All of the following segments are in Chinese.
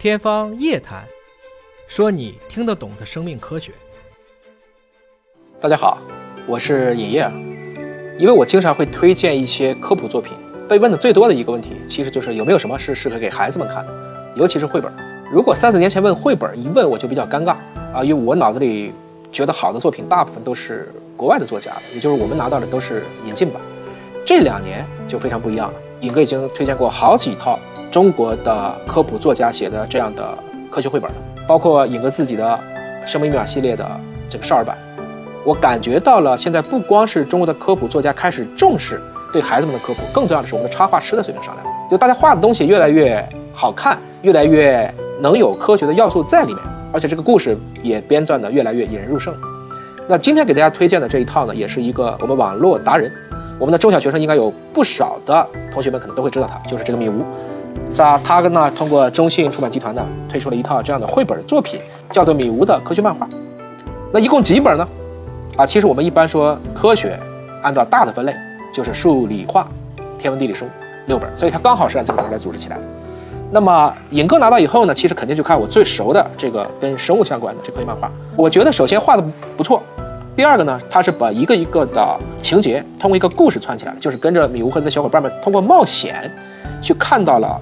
天方夜谭，说你听得懂的生命科学。大家好，我是尹烨。因为我经常会推荐一些科普作品，被问的最多的一个问题，其实就是有没有什么是适合给孩子们看的，尤其是绘本。如果三四年前问绘本，一问我就比较尴尬啊，因为我脑子里觉得好的作品大部分都是国外的作家，也就是我们拿到的都是引进版。这两年就非常不一样了，尹哥已经推荐过好几套中国的科普作家写的这样的科学绘本，包括影哥自己的《生命密码》系列的这个少儿版。我感觉到了，现在不光是中国的科普作家开始重视对孩子们的科普，更重要的是我们的插画师的水平上来了。就大家画的东西越来越好看，越来越能有科学的要素在里面，而且这个故事也编撰的越来越引人入胜。那今天给大家推荐的这一套呢，也是一个我们网络达人，我们的中小学生应该有不少的同学们可能都会知道他，就是这个米吴。那他跟呢通过中信出版集团呢推出了一套这样的绘本作品，叫做《米吴的科学漫画》。那一共几本呢？啊，其实我们一般说科学，按照大的分类就是数理化、天文地理生物六本，所以它刚好是按这个来组织起来。那么尹哥拿到以后呢，其实肯定就看我最熟的这个跟生物相关的这科学漫画。我觉得首先画的不错，第二个呢，它是把一个一个的情节通过一个故事串起来，就是跟着米乌和他的小伙伴们通过冒险，去看到了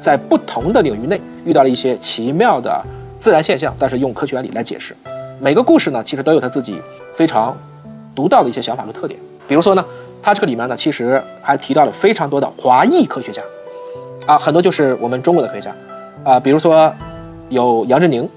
在不同的领域内遇到了一些奇妙的自然现象，但是用科学原理来解释。每个故事呢，其实都有他自己。非常独到的一些想法和特点，比如说呢，它这个里面呢，其实还提到了非常多的华裔科学家，啊，很多就是我们中国的科学家，啊，比如说有杨振宁，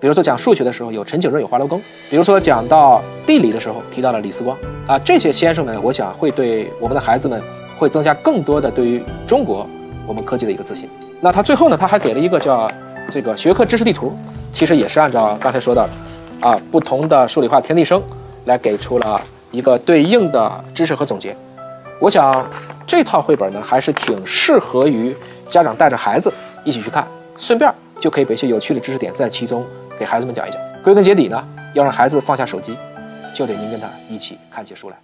比如说讲数学的时候有陈景润有华罗庚，比如说讲到地理的时候提到了李四光，啊，这些先生们，我想会对我们的孩子们会增加更多的对于中国我们科技的一个自信。那他最后呢，他还给了一个叫这个学科知识地图，其实也是按照刚才说到的。啊，不同的数理化天地生，来给出了一个对应的知识和总结。我想这套绘本呢，还是挺适合于家长带着孩子一起去看，顺便就可以把一些有趣的知识点在其中给孩子们讲一讲。归根结底呢，要让孩子放下手机，就得您跟他一起看起书来。